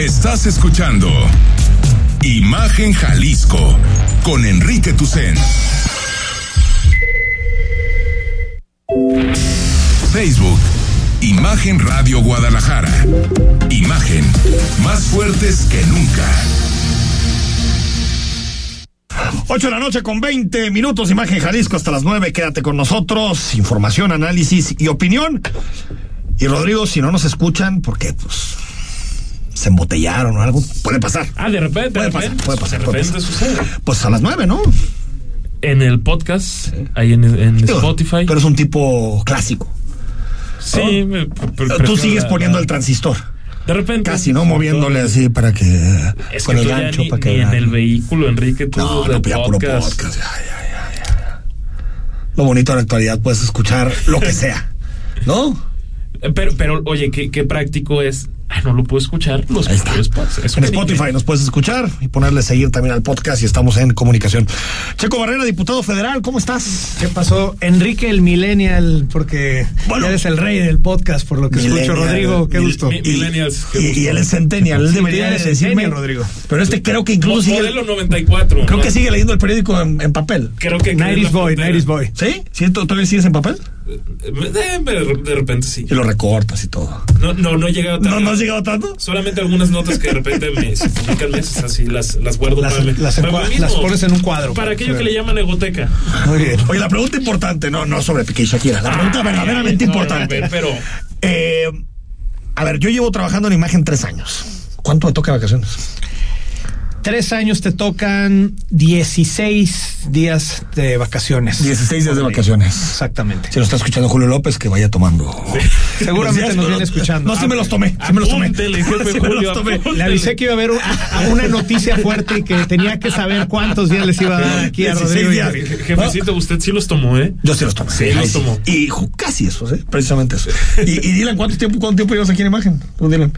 Estás escuchando Imagen Jalisco con Enrique Tucen. Facebook, Imagen Radio Guadalajara. Imagen, más fuertes que nunca. 8 de la noche con 20 minutos, Imagen Jalisco hasta las 9. Quédate con nosotros. Información, análisis y opinión. Y Rodrigo, si no nos escuchan, porque pues se embotellaron o algo, puede pasar. Ah, de repente, Puede de pasar, puede pasar, de repente pasar. sucede. Pues a las 9, ¿no? En el podcast, ahí en, en Digo, Spotify. Pero es un tipo clásico. sí, Tú sigues poniendo la- el transistor. De repente. Casi, ¿no? Moviéndole así para que. Es con que el tú ya gancho ni, para que. ni en el vehículo, Enrique, tú No, no, ya puro podcast. ya, ya, ya, ya. Lo bonito de la actualidad, puedes escuchar lo que sea. ¿No? Pero, pero, oye, qué, qué práctico es. Ah, no lo puedo escuchar. Los Ahí está. En Spotify nos puedes escuchar y ponerle seguir también al podcast y estamos en comunicación. Checo Barrera, diputado federal, ¿cómo estás? ¿Qué pasó? Enrique el Millennial, porque Bueno. ya eres el rey del podcast, por lo que escucho, Rodrigo. Qué mil- gusto. mi- Millennials, qué Y, gusto. y él es Centennial, él debería de decirme. Rodrigo. Pero este creo que incluso sigue. Modelo 94. Creo ¿no? que sigue leyendo el periódico en, en papel. Creo que. 90s Boy, 90s Boy. ¿Sí? ¿Sí? ¿Tú- ¿Todavía sigues en papel? De, de repente sí. Y lo recortas y todo. No, no, no he llegado tan. ¿No, no llegado tanto? Solamente algunas notas que de repente me se publican meses así, las, las guardo Las- para las Para encua- mí mismo. las pones en un cuadro. Para aquello que le llaman egoteca. Muy bien. Oye, la pregunta importante, no, no sobre Piqué y Shakira, la pregunta verdaderamente no, importante. a ver, pero- Eh, a ver, yo llevo trabajando en imagen tres años. ¿Cuánto me toca de vacaciones? Tres años te tocan 16 días de vacaciones. 16 días de vacaciones. Exactamente. Si lo está escuchando Julio López, que vaya tomando. Seguramente días, nos no, viene escuchando. No, sí me los tomé. Sí me los tomé. Apúntele, jefe Sí me los Julio, tomé. apúntele. Le avisé que iba a haber una noticia fuerte y que tenía que saber cuántos días les iba a dar aquí a 16 Rodrigo. días. Jefecito, usted sí los tomó, ¿eh? Yo sí los tomé. Sí, los tomó. Y casi eso, ¿eh? Precisamente eso. Y, y Dylan, ¿cuánto tiempo, ¿cuánto tiempo llevas aquí en imagen? Dylan.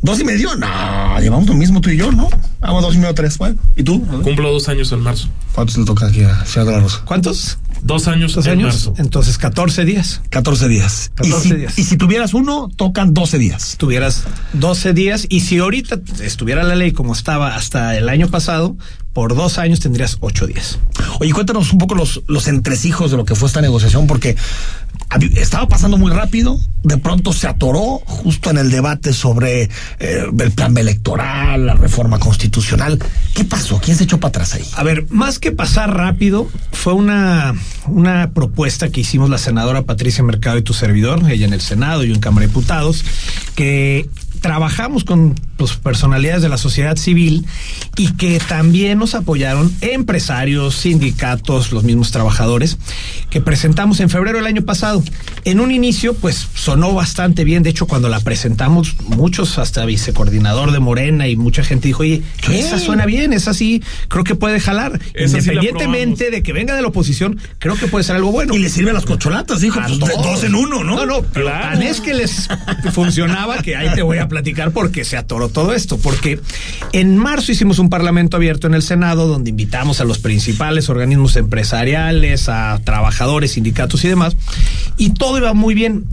¿Dos y medio? No, llevamos lo mismo tú y yo, ¿no? Vamos dos y medio, tres. Bueno, ¿y tú? Cumplo dos años en marzo. ¿Cuántos le toca aquí a Ciudad de la Rosa? ¿Cuántos? Dos años ¿Dos en años? marzo. Entonces, 14 días. 14 días. 14 y, si, días. y si tuvieras uno, tocan 12 días. tuvieras 12 días y si ahorita estuviera la ley como estaba hasta el año pasado, por dos años tendrías 8 días. Oye, cuéntanos un poco los, los entresijos de lo que fue esta negociación, porque estaba pasando muy rápido, de pronto se atoró justo en el debate sobre eh, el plan electoral, la reforma constitucional. ¿Qué pasó? ¿Quién se echó para atrás ahí? A ver, más que pasar rápido, fue una, una propuesta que hicimos la senadora Patricia Mercado y tu servidor, ella en el Senado y yo en Cámara de Diputados, que trabajamos con pues, personalidades de la sociedad civil y que también nos apoyaron empresarios, sindicatos, los mismos trabajadores, que presentamos en febrero del año pasado. En un inicio, pues sonó bastante bien. De hecho, cuando la presentamos, muchos, hasta vicecoordinador de Morena y mucha gente dijo, oye, esa suena bien, esa sí, creo que puede jalar. Esa Independientemente de que venga de la oposición, creo que puede ser algo bueno. Y le sirve a las cocholatas, dijo, pues, dos en uno, ¿no? No, no, pero Claro. tan es que les funcionaba que ahí te voy a platicar porque se atoró todo esto. Porque en marzo hicimos un parlamento abierto en el Senado donde invitamos a los principales organismos empresariales, a trabajadores, sindicatos y demás. Y todo iba muy bien.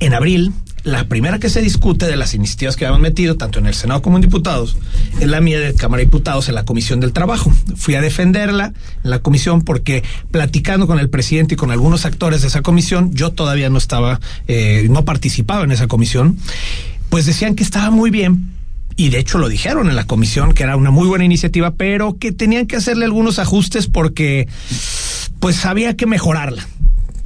En abril, la primera que se discute de las iniciativas que habíamos metido, tanto en el Senado como en diputados, es la mía de Cámara de Diputados en la Comisión del Trabajo. Fui a defenderla en la comisión porque platicando con el presidente y con algunos actores de esa comisión, yo todavía no estaba, eh, no participaba en esa comisión, pues decían que estaba muy bien. Y de hecho lo dijeron en la comisión, que era una muy buena iniciativa, pero que tenían que hacerle algunos ajustes porque pues había que mejorarla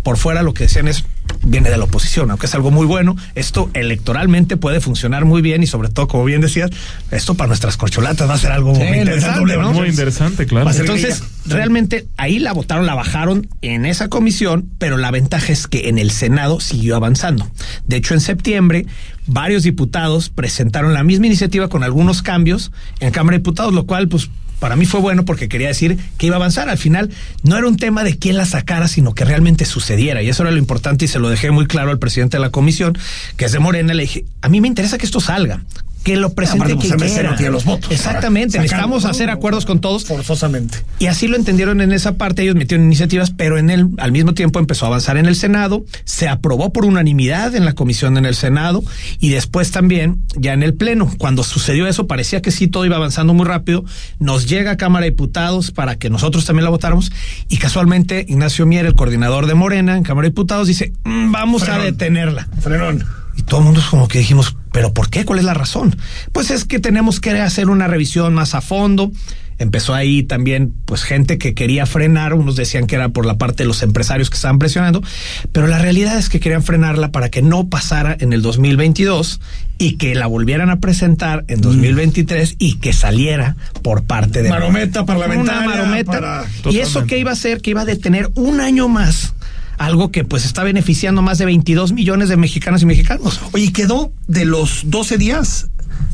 por fuera lo que decían es viene de la oposición, aunque es algo muy bueno, esto electoralmente puede funcionar muy bien y sobre todo, como bien decías, esto para nuestras corcholatas va a ser algo Sí, muy interesante. Muy interesante, claro. Entonces, realmente ahí la votaron, la bajaron en esa comisión, pero la ventaja es que en el Senado siguió avanzando. De hecho, en septiembre, varios diputados presentaron la misma iniciativa con algunos cambios en Cámara de Diputados, lo cual, pues, para mí fue bueno porque quería decir que iba a avanzar. Al final, no era un tema de quién la sacara, sino que realmente sucediera. Y eso era lo importante y se lo dejé muy claro al presidente de la comisión, que es de Morena. Le dije, a mí me interesa que esto salga. Que lo presente pues, quien quiera. tiene los votos Exactamente, necesitamos ¿no? hacer acuerdos con todos. Forzosamente. Y así lo entendieron en esa parte, ellos metieron iniciativas, pero en el, al mismo tiempo empezó a avanzar en el Senado, se aprobó por unanimidad en la comisión en el Senado y después también ya en el Pleno. Cuando sucedió eso parecía que sí todo iba avanzando muy rápido, nos llega a Cámara de Diputados para que nosotros también la votáramos y casualmente Ignacio Mier, el coordinador de Morena en Cámara de Diputados, dice, "Mm, vamos a detenerla. Frenón. Y todo el mundo es como que dijimos, ¿pero por qué? ¿Cuál es la razón? Pues es que tenemos que hacer una revisión más a fondo. Empezó ahí también, pues, gente que quería frenar. Unos decían que era por la parte de los empresarios que estaban presionando, pero la realidad es que querían frenarla para que no pasara en el 2022 y que la volvieran a presentar en 2023 y que saliera por parte de Marometa parlamentaria Una marometa. para- Y eso que iba a hacer, que iba a detener un año más. Algo que pues está beneficiando más de 22 millones de mexicanos y mexicanos. Oye, ¿y quedó de los 12 días?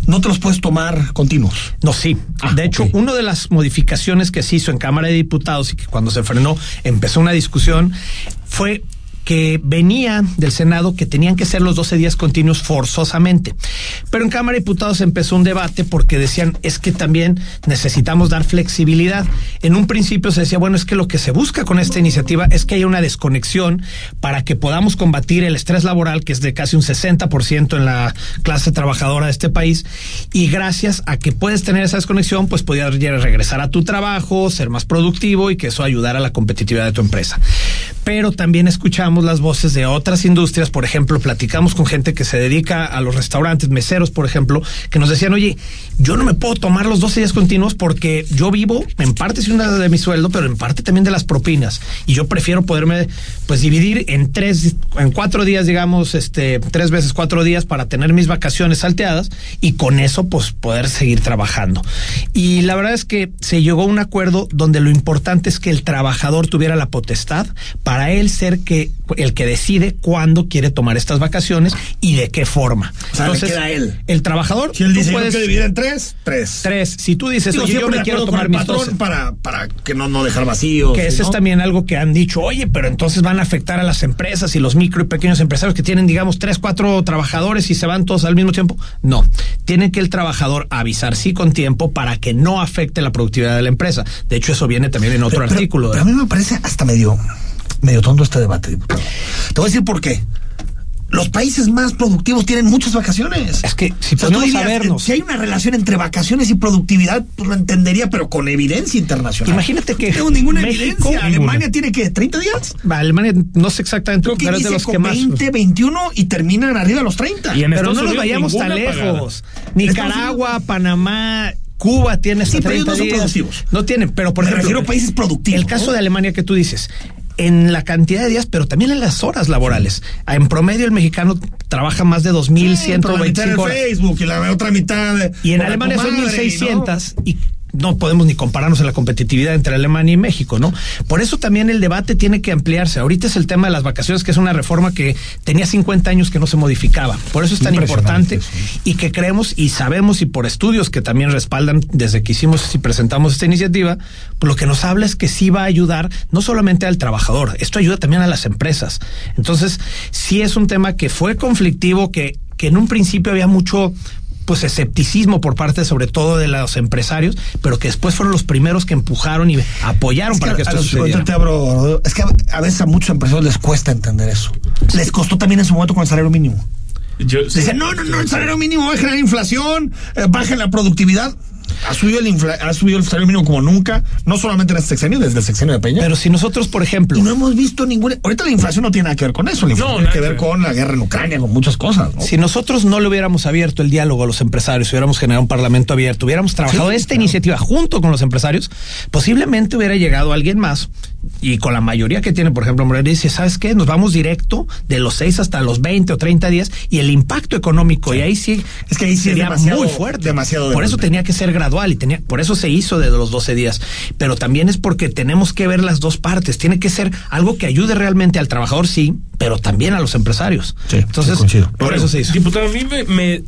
No te los puedes tomar continuos. No, sí. Ah, de hecho, una de las modificaciones que se hizo en Cámara de Diputados y que cuando se frenó empezó una discusión fue que venía del Senado que tenían que ser los 12 días continuos forzosamente. Pero en Cámara de Diputados empezó un debate porque decían es que también necesitamos dar flexibilidad. En un principio se decía, bueno, es que lo que se busca con esta iniciativa es que haya una desconexión para que podamos combatir el estrés laboral, que es de casi un 60% en la clase trabajadora de este país, y gracias a que puedes tener esa desconexión, pues podías regresar a tu trabajo, ser más productivo y que eso ayudara a la competitividad de tu empresa. Pero también escuchamos las voces de otras industrias, por ejemplo, platicamos con gente que se dedica a los restaurantes, meseros, por ejemplo, que nos decían, oye, yo no me puedo tomar los 12 días continuos porque yo vivo en parte sí una de mi sueldo, pero en parte también de las propinas. Y yo prefiero poderme, pues, dividir en tres, en cuatro días, digamos, este, tres veces cuatro días para tener mis vacaciones salteadas y con eso, pues, poder seguir trabajando. Y la verdad es que se llegó a un acuerdo donde lo importante es que el trabajador tuviera la potestad para él ser que el que decide cuándo quiere tomar estas vacaciones y de qué forma. O sea, le queda él. El trabajador, Si él dice puedes- quiero dividir en tres, tres. tres. Si tú dices, Digo, oye, yo me quiero tomar mis patrón 12. para, para que no, no dejar vacíos. Que ¿no? es también algo que han dicho, oye, pero entonces van a afectar a las empresas y los micro y pequeños empresarios que tienen, digamos, tres, cuatro trabajadores y se van todos al mismo tiempo. No, tiene que el trabajador avisar sí con tiempo para que no afecte la productividad de la empresa. De hecho, eso viene también en otro Pero- pero- artículo. Pero, ¿eh? a mí me parece hasta medio, medio tonto este debate, diputado. Te voy a decir por qué. Los países más productivos tienen muchas vacaciones. Es que si O sea, dirías, Si hay una relación entre vacaciones y productividad, pues lo entendería, pero con evidencia internacional. Imagínate que No tengo ninguna México- evidencia. ninguna. Alemania tiene que 30 días. Alemania, no sé exactamente, Creo que pero es de los que más. 20, 21 y terminan arriba de los 30. Y en Pero Estados no nos vayamos tan pagada. lejos. Nicaragua, Panamá, Cuba tiene hasta Sí, pero ellos 30 no son días. productivos. No tienen, pero por Me ejemplo, refiero a países productivos, El caso ¿no? de Alemania que tú dices, en la cantidad de días, pero también en las horas laborales. En promedio el mexicano trabaja más de Sí, pero la mitad en 2125 horas. Facebook y la otra mitad. de- Y en Alemania son madre, 1600 y no podemos ni compararnos en la competitividad entre Alemania y México, ¿no? Por eso también el debate tiene que ampliarse. Ahorita es el tema de las vacaciones, que es una reforma que tenía 50 años que no se modificaba. Por eso es tan importante y que creemos y sabemos y por estudios que también respaldan desde que hicimos y presentamos esta iniciativa, pues lo que nos habla es que sí va a ayudar no solamente al trabajador, esto ayuda también a las empresas. Entonces, sí es un tema que fue conflictivo, que, que en un principio había mucho pues escepticismo por parte sobre todo de los empresarios, pero que después fueron los primeros que empujaron y apoyaron Es para que a esto los- sucediera. te abro, es que a, a veces a muchos empresarios les cuesta entender eso. Les costó también en su momento con el salario mínimo. Yo, sí. Dicen, no, no, no, el salario mínimo va a generar inflación, eh, baja la productividad. Ha subido, el infla- ha subido el salario mínimo como nunca, no solamente en este sexenio, desde el sexenio de Peña. Pero si nosotros, por ejemplo, y no hemos visto ninguna. Ahorita la inflación no tiene nada que ver con eso. La inflación No, tiene que ver ver. con la guerra en Ucrania, con muchas cosas. ¿no? Si nosotros no le hubiéramos abierto el diálogo a los empresarios, hubiéramos generado un parlamento abierto, hubiéramos trabajado Sí, esta claro. iniciativa junto con los empresarios, posiblemente hubiera llegado alguien más y con la mayoría que tiene, por ejemplo, Morena, dice, ¿sabes qué? Nos vamos directo de los 6 hasta los 20 o 30 días y el impacto económico, y ahí sí, Es que ahí sí sería demasiado- muy fuerte. demasiado de por eso golpe. tenía que ser gradual y tenía, por eso se hizo de los 12 días. Pero también es porque tenemos que ver las dos partes. Tiene que ser algo que ayude realmente al trabajador, sí, pero también a los empresarios. Sí, Entonces, por eso se hizo. Diputado, a mí me, me-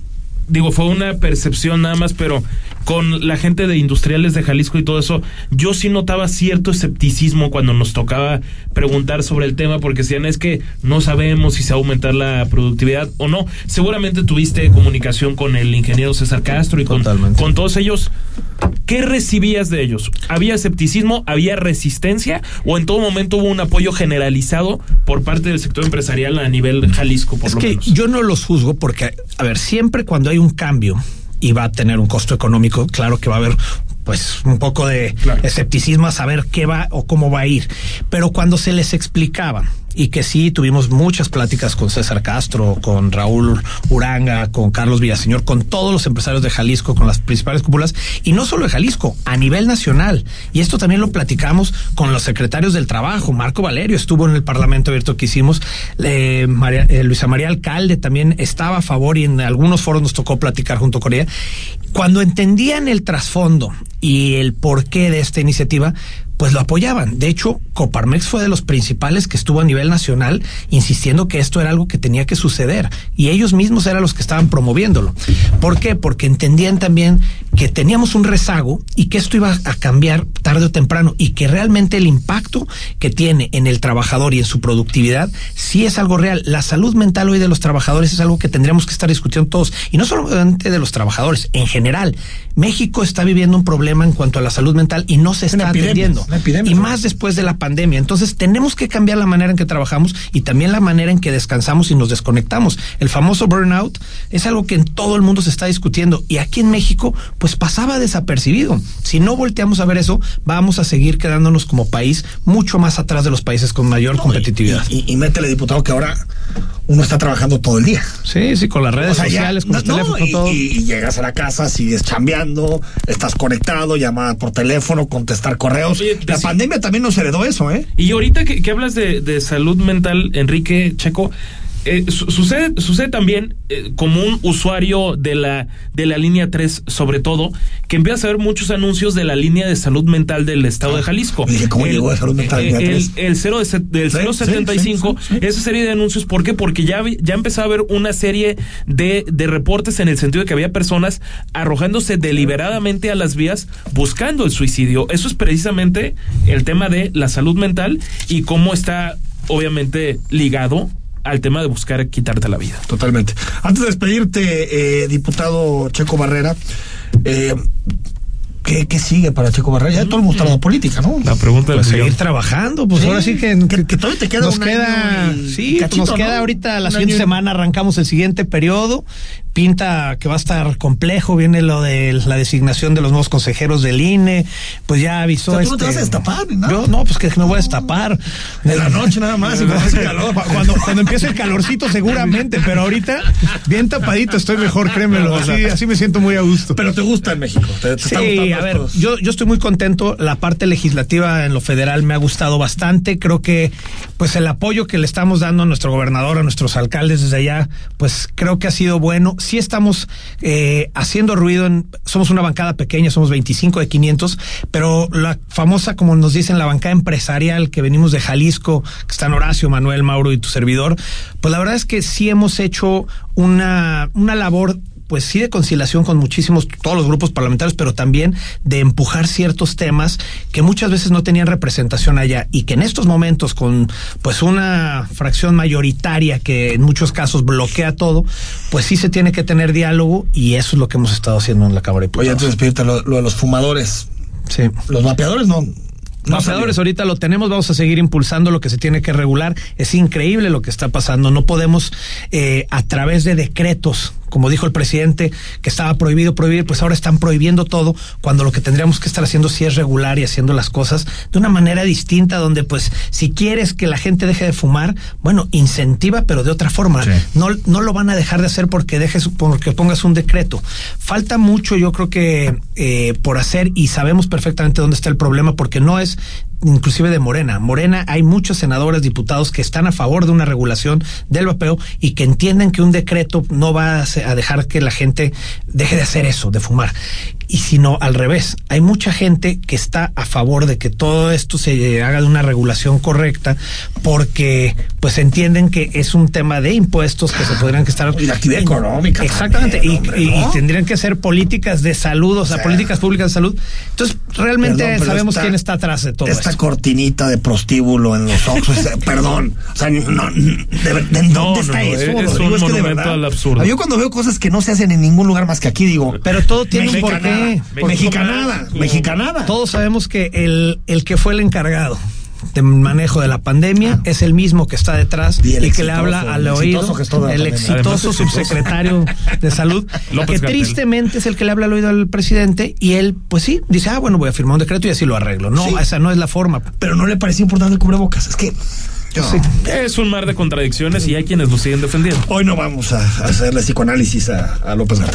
digo, fue una percepción nada más, pero con la gente de industriales de Jalisco y todo eso, yo sí notaba cierto escepticismo cuando nos tocaba preguntar sobre el tema, porque decían es que no sabemos si se va a aumentar la productividad o no. Seguramente tuviste comunicación con el ingeniero César Castro y con, Totalmente. con todos ellos. ¿Qué recibías de ellos? ¿Había escepticismo? ¿Había resistencia? ¿O en todo momento hubo un apoyo generalizado por parte del sector empresarial a nivel Jalisco, por Es lo que menos? yo no los juzgo porque, a ver, siempre cuando hay un cambio y va a tener un costo económico, claro que va a haber pues un poco de Claro. escepticismo a saber qué va o cómo va a ir. Pero cuando se les explicaba y que sí tuvimos muchas pláticas con César Castro, con Raúl Uranga, con Carlos Villaseñor, con todos los empresarios de Jalisco, con las principales cúpulas, y no solo de Jalisco, a nivel nacional. Y esto también lo platicamos con los secretarios del trabajo. Marco Valerio estuvo en el Parlamento abierto que hicimos, eh, eh, Luisa María Alcalde también estaba a favor y en algunos foros nos tocó platicar junto con ella. Cuando entendían el trasfondo y el porqué de esta iniciativa, pues lo apoyaban. De hecho, Coparmex fue de los principales que estuvo a nivel nacional insistiendo que esto era algo que tenía que suceder y ellos mismos eran los que estaban promoviéndolo. ¿Por qué? Porque entendían también que teníamos un rezago y que esto iba a cambiar tarde o temprano y que realmente el impacto que tiene en el trabajador y en su productividad sí es algo real. La salud mental hoy de los trabajadores es algo que tendríamos que estar discutiendo todos y no solamente de los trabajadores, en general. México está viviendo un problema en cuanto a la salud mental y no se está atendiendo. Epidemia, y ¿no? más después de la pandemia. Entonces tenemos que cambiar la manera en que trabajamos y también la manera en que descansamos y nos desconectamos. El famoso burnout es algo que en todo el mundo se está discutiendo y aquí en México pues pasaba desapercibido. Si no volteamos a ver eso, vamos a seguir quedándonos como país mucho más atrás de los países con mayor competitividad. Y, y- y métele, diputado, que ahora uno está trabajando todo el día. sí, sí, con las redes O sea, ya- sociales, con los no, teléfonos, con y, todo. y llegas a la casa, sigues chambeando, estás conectado, llamada por teléfono, contestar correos. Oye, la sí. pandemia también nos heredó eso, ¿eh? Y ahorita que, que hablas de, de salud mental, Enrique Checo, eh, su- sucede, sucede también eh, como un usuario de la, de la línea 3, sobre todo, que empieza a ver muchos anuncios de la línea de salud mental del estado de Jalisco. Ah, Dije, ¿cómo llegó de salud mental eh, el, 3? el cero de del Sí, 075, sí, sí, sí, esa serie de anuncios, ¿por qué? Porque ya, ya empezó a haber una serie de, de reportes en el sentido de que había personas arrojándose deliberadamente a las vías buscando el suicidio. Eso es precisamente el tema de la salud mental y cómo está obviamente ligado al tema de buscar quitarte la vida. Totalmente. Antes de despedirte, eh, diputado Checo Barrera, eh, ¿qué, qué sigue para Checo Barrera? Ya todo el mundo está de política, ¿no? pregunta Pues seguir trabajando, pues Sí, ahora sí que, que- que todavía te queda nos un queda, año y sí, pues cachito, nos ¿no? queda ahorita la Un siguiente año semana arrancamos el siguiente periodo. Pinta que va a estar complejo, viene lo de la designación de los nuevos consejeros del INE, pues ya avisó O sea, tú no te este- vas a destapar ni nada. Yo no, pues que me voy a destapar. De la noche nada más, y cuando hace calor. Cuando, cuando empiece el calorcito seguramente, pero ahorita bien tapadito estoy mejor, créemelo. Así, así me siento muy a gusto. Pero te gusta en México. Te, te está gustando a ver, yo, yo estoy muy contento. La parte legislativa en lo federal me ha gustado bastante. Creo que, pues, el apoyo que le estamos dando a nuestro gobernador, a nuestros alcaldes desde allá, pues, creo que ha sido bueno. Sí estamos eh, haciendo ruido. En, somos una bancada pequeña, somos 25 de 500, pero la famosa, como nos dicen, la bancada empresarial que venimos de Jalisco, que están Horacio, Manuel, Mauro y tu servidor, pues la verdad es que sí hemos hecho una, una labor pues sí de conciliación con muchísimos, todos los grupos parlamentarios, pero también de empujar ciertos temas que muchas veces no tenían representación allá y que en estos momentos con pues una fracción mayoritaria que en muchos casos bloquea todo, pues sí se tiene que tener diálogo y eso es lo que hemos estado haciendo en la Cámara de Oye, Diputados. antes de despedirte, lo, lo de los fumadores. sí. Los vapeadores no. salió. ahorita lo tenemos, vamos a seguir impulsando lo que se tiene que regular. Es increíble lo que está pasando. No podemos eh, a través de decretos, como dijo el presidente, que estaba prohibido prohibir, pues ahora están prohibiendo todo, cuando lo que tendríamos que estar haciendo sí es regular y haciendo las cosas de una manera distinta, donde pues si quieres que la gente deje de fumar, bueno, incentiva, pero de otra forma. Sí. No, no lo van a dejar de hacer porque dejes, porque pongas un decreto. Falta mucho, yo creo que eh, por hacer y sabemos perfectamente dónde está el problema porque no es inclusive de Morena. Morena hay muchos senadores, diputados que están a favor de una regulación del vapeo y que entienden que un decreto no va a dejar que la gente deje de hacer eso, de fumar. Y sino al revés. Hay mucha gente que está a favor de que todo esto se haga de una regulación correcta porque pues entienden que es un tema de impuestos que se podrían que estar y de actividad económica exactamente también, y, hombre, y- ¿no? y tendrían que ser políticas de salud, o sea, O sea, políticas públicas de salud. Entonces realmente Perdón, sabemos esta- quién está atrás de todo Esta esto. cortinita de prostíbulo en los eh, perdón. O sea, no, de, ver- ¿de No, dónde está eso? es Rodrigo? un que de verdad- al absurdo. Yo cuando veo cosas que no se hacen en ningún lugar más que aquí, digo. Pero todo tiene un porqué. Mexicanada, mexicanada. Todos sabemos que el, el que fue el encargado de manejo de la pandemia es el mismo que está detrás Y que exitoso, le habla al el oído el pandemia. exitoso subsecretario de salud López que Gatell. tristemente es el que le habla al oído al presidente y él pues sí dice ah bueno voy a firmar un decreto y así lo arreglo no Sí. esa no es la forma Pero no le parecía importante el cubrebocas. Es que. Sí. Es un mar de contradicciones y hay quienes lo siguen defendiendo. Hoy no vamos a hacerle psicoanálisis a, a López Gatel.